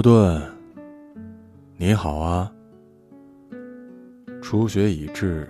诺顿，你好啊！初雪已至，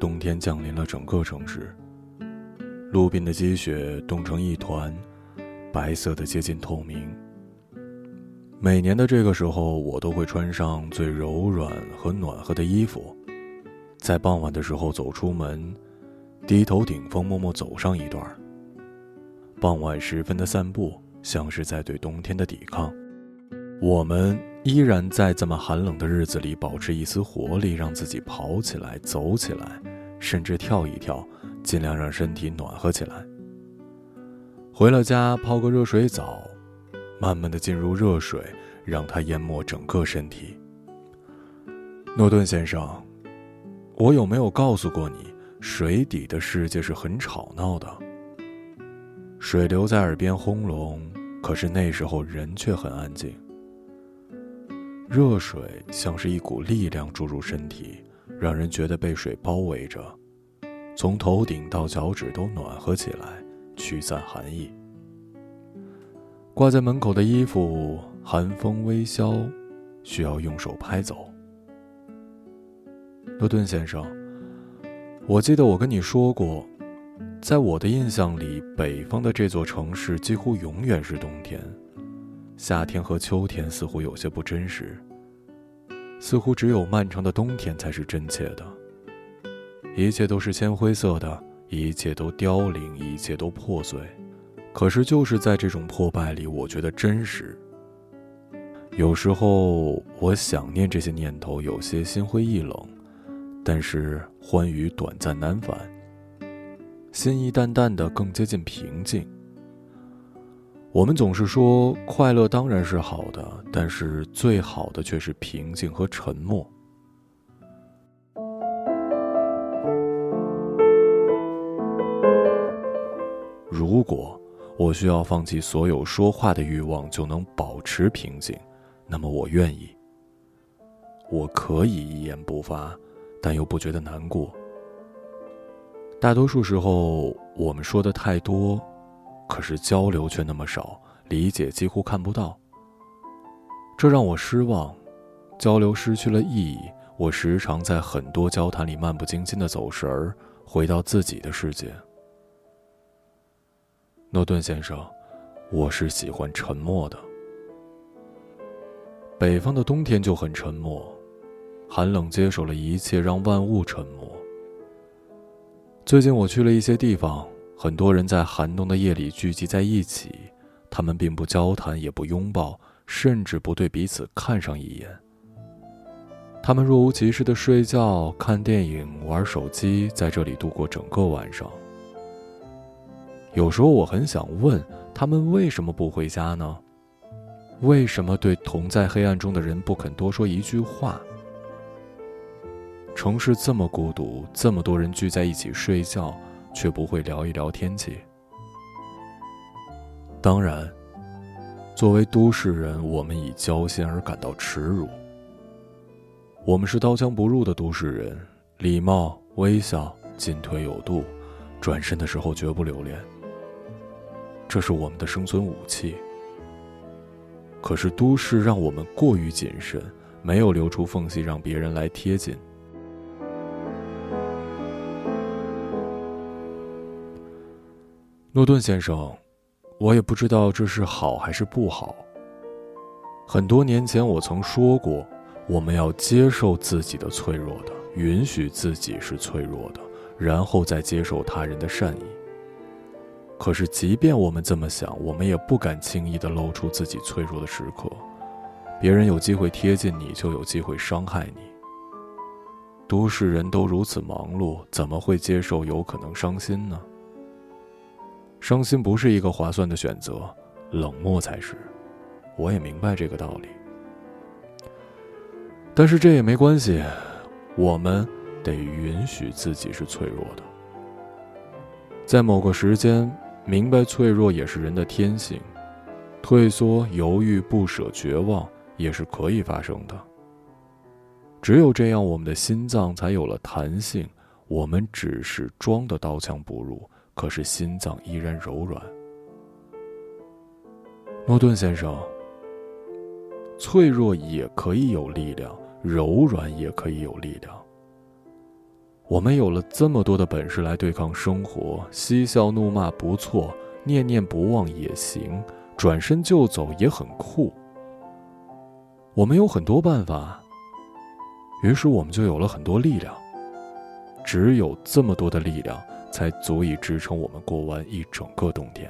冬天降临了整个城市。路边的积雪冻成一团，白色的接近透明。每年的这个时候，我都会穿上最柔软和暖和的衣服，在傍晚的时候走出门，低头顶风，默默走上一段。傍晚时分的散步，像是在对冬天的抵抗。我们依然在这么寒冷的日子里保持一丝活力，让自己跑起来、走起来，甚至跳一跳，尽量让身体暖和起来。回了家，泡个热水澡，慢慢的进入热水，让它淹没整个身体。诺顿先生，我有没有告诉过你，水底的世界是很吵闹的？水流在耳边轰隆，可是那时候人却很安静。热水像是一股力量注入身体，让人觉得被水包围着，从头顶到脚趾都暖和起来，驱散寒意。挂在门口的衣服，寒风微萧，需要用手拍走。诺顿先生，我记得我跟你说过，在我的印象里，北方的这座城市几乎永远是冬天。夏天和秋天似乎有些不真实，似乎只有漫长的冬天才是真切的。一切都是铅灰色的，一切都凋零，一切都破碎。可是就是在这种破败里，我觉得真实。有时候我想念这些念头，有些心灰意冷，但是欢愉短暂难返，心意淡淡的，更接近平静。我们总是说快乐当然是好的，但是最好的却是平静和沉默。如果我需要放弃所有说话的欲望就能保持平静，那么我愿意。我可以一言不发，但又不觉得难过。大多数时候，我们说的太多。可是交流却那么少，理解几乎看不到。这让我失望，交流失去了意义。我时常在很多交谈里漫不经心的走神儿，回到自己的世界。诺顿先生，我是喜欢沉默的。北方的冬天就很沉默，寒冷接手了一切，让万物沉默。最近我去了一些地方。很多人在寒冬的夜里聚集在一起，他们并不交谈，也不拥抱，甚至不对彼此看上一眼。他们若无其事的睡觉、看电影、玩手机，在这里度过整个晚上。有时候我很想问他们为什么不回家呢？为什么对同在黑暗中的人不肯多说一句话？城市这么孤独，这么多人聚在一起睡觉。却不会聊一聊天气。当然，作为都市人，我们以交心而感到耻辱。我们是刀枪不入的都市人，礼貌、微笑、进退有度，转身的时候绝不留恋。这是我们的生存武器。可是都市让我们过于谨慎，没有留出缝隙让别人来贴近。诺顿先生，我也不知道这是好还是不好。很多年前我曾说过，我们要接受自己的脆弱的，允许自己是脆弱的，然后再接受他人的善意。可是，即便我们这么想，我们也不敢轻易的露出自己脆弱的时刻。别人有机会贴近你，就有机会伤害你。都市人都如此忙碌，怎么会接受有可能伤心呢？伤心不是一个划算的选择，冷漠才是。我也明白这个道理，但是这也没关系，我们得允许自己是脆弱的。在某个时间，明白脆弱也是人的天性，退缩、犹豫、不舍、绝望也是可以发生的。只有这样，我们的心脏才有了弹性。我们只是装的刀枪不入。可是心脏依然柔软。诺顿先生，脆弱也可以有力量，柔软也可以有力量。我们有了这么多的本事来对抗生活，嬉笑怒骂不错，念念不忘也行，转身就走也很酷。我们有很多办法，于是我们就有了很多力量。只有这么多的力量，才足以支撑我们过完一整个冬天。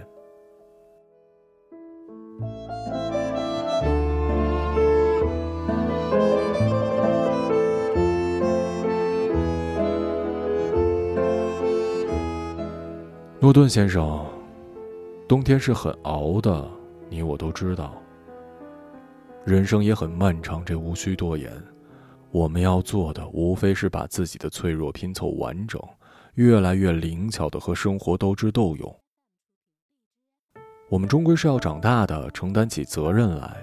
诺顿先生，冬天是很熬的，你我都知道。人生也很漫长，这无需多言。我们要做的，无非是把自己的脆弱拼凑完整，越来越灵巧的和生活斗智斗勇。我们终归是要长大的，承担起责任来，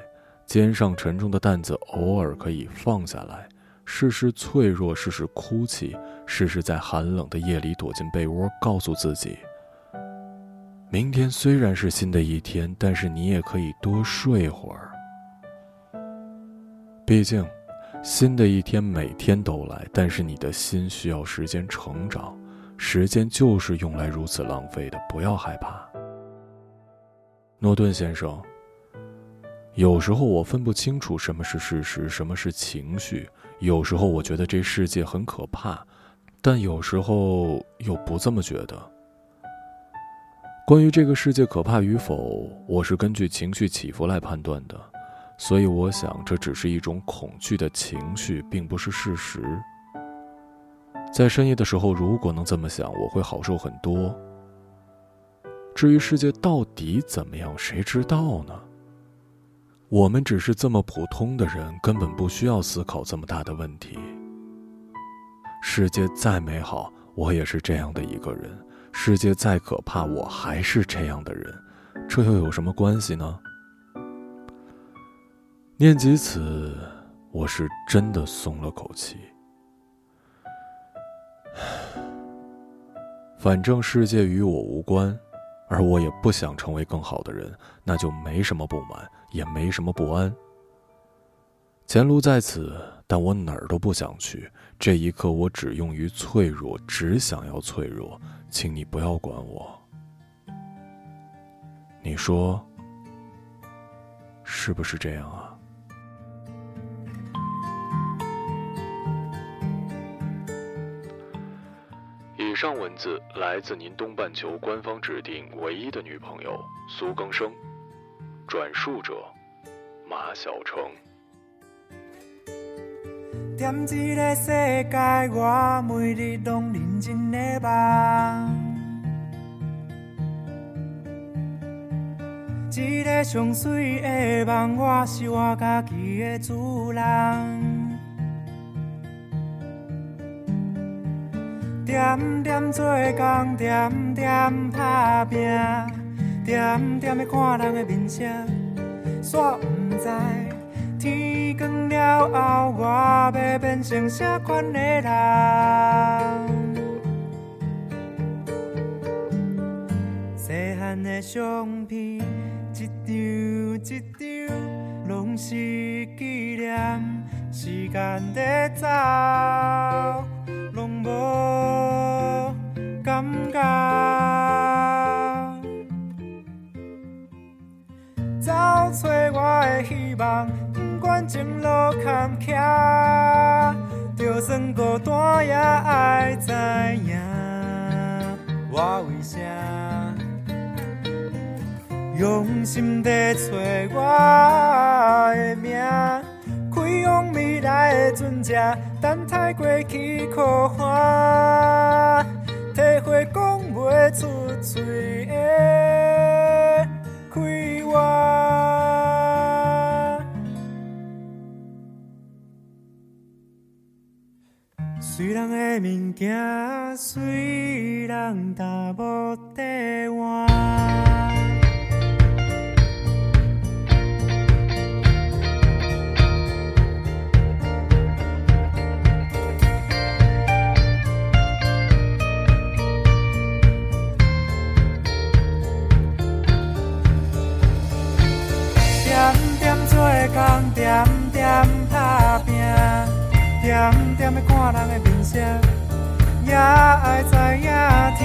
肩上沉重的担子偶尔可以放下来，试试脆弱，试试哭泣，试试在寒冷的夜里躲进被窝，告诉自己。明天虽然是新的一天，但是你也可以多睡会儿。毕竟，新的一天每天都来，但是你的心需要时间成长，时间就是用来如此浪费的。不要害怕，诺顿先生。有时候我分不清楚什么是事实，什么是情绪。有时候我觉得这世界很可怕，但有时候又不这么觉得。关于这个世界可怕与否，我是根据情绪起伏来判断的，所以我想这只是一种恐惧的情绪，并不是事实。在深夜的时候，如果能这么想，我会好受很多。至于世界到底怎么样，谁知道呢？我们只是这么普通的人，根本不需要思考这么大的问题。世界再美好，我也是这样的一个人。世界再可怕，我还是这样的人，这又有什么关系呢？念及此，我是真的松了口气。反正世界与我无关，而我也不想成为更好的人，那就没什么不满，也没什么不安。前路在此，但我哪儿都不想去。这一刻，我只用于脆弱，只想要脆弱。请你不要管我。你说，是不是这样啊？上文字来自您东半球官方指定唯一的女朋友苏更生，转述者马晓成。踮一个世界，我每日拢认真的梦。一个上水的梦，我是我家己的主人。点点做工，点点打拼，点点的看人？的面色，煞不知。天光了后，我要变成啥款的人？细汉的相片，一张一张，拢是纪念。时间在走，觉。找找我的希望。不管前路坎坷，就算孤单也爱知影，我为啥用心在找我的名？开往未来的船只，等待过去苦寒，体会讲袂出嘴的快活。随人的物件，随人踏无替换。人踮咧看人的面色，也爱知影天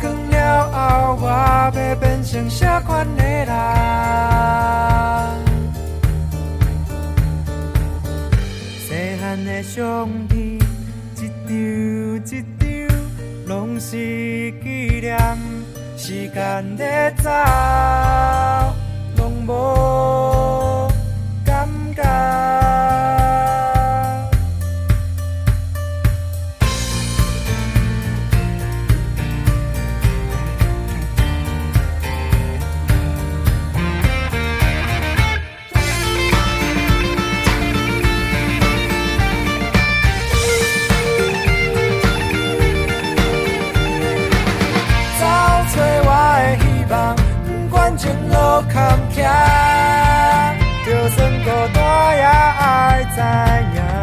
光了后，我要变成啥款的人。细汉的相片，一张一张，拢是纪念。时间在走，在呀。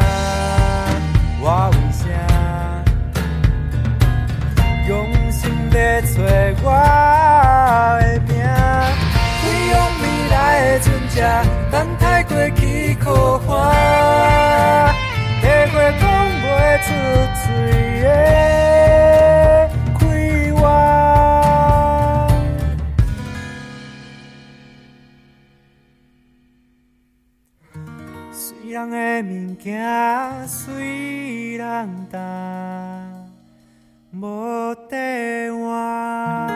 担，无地换。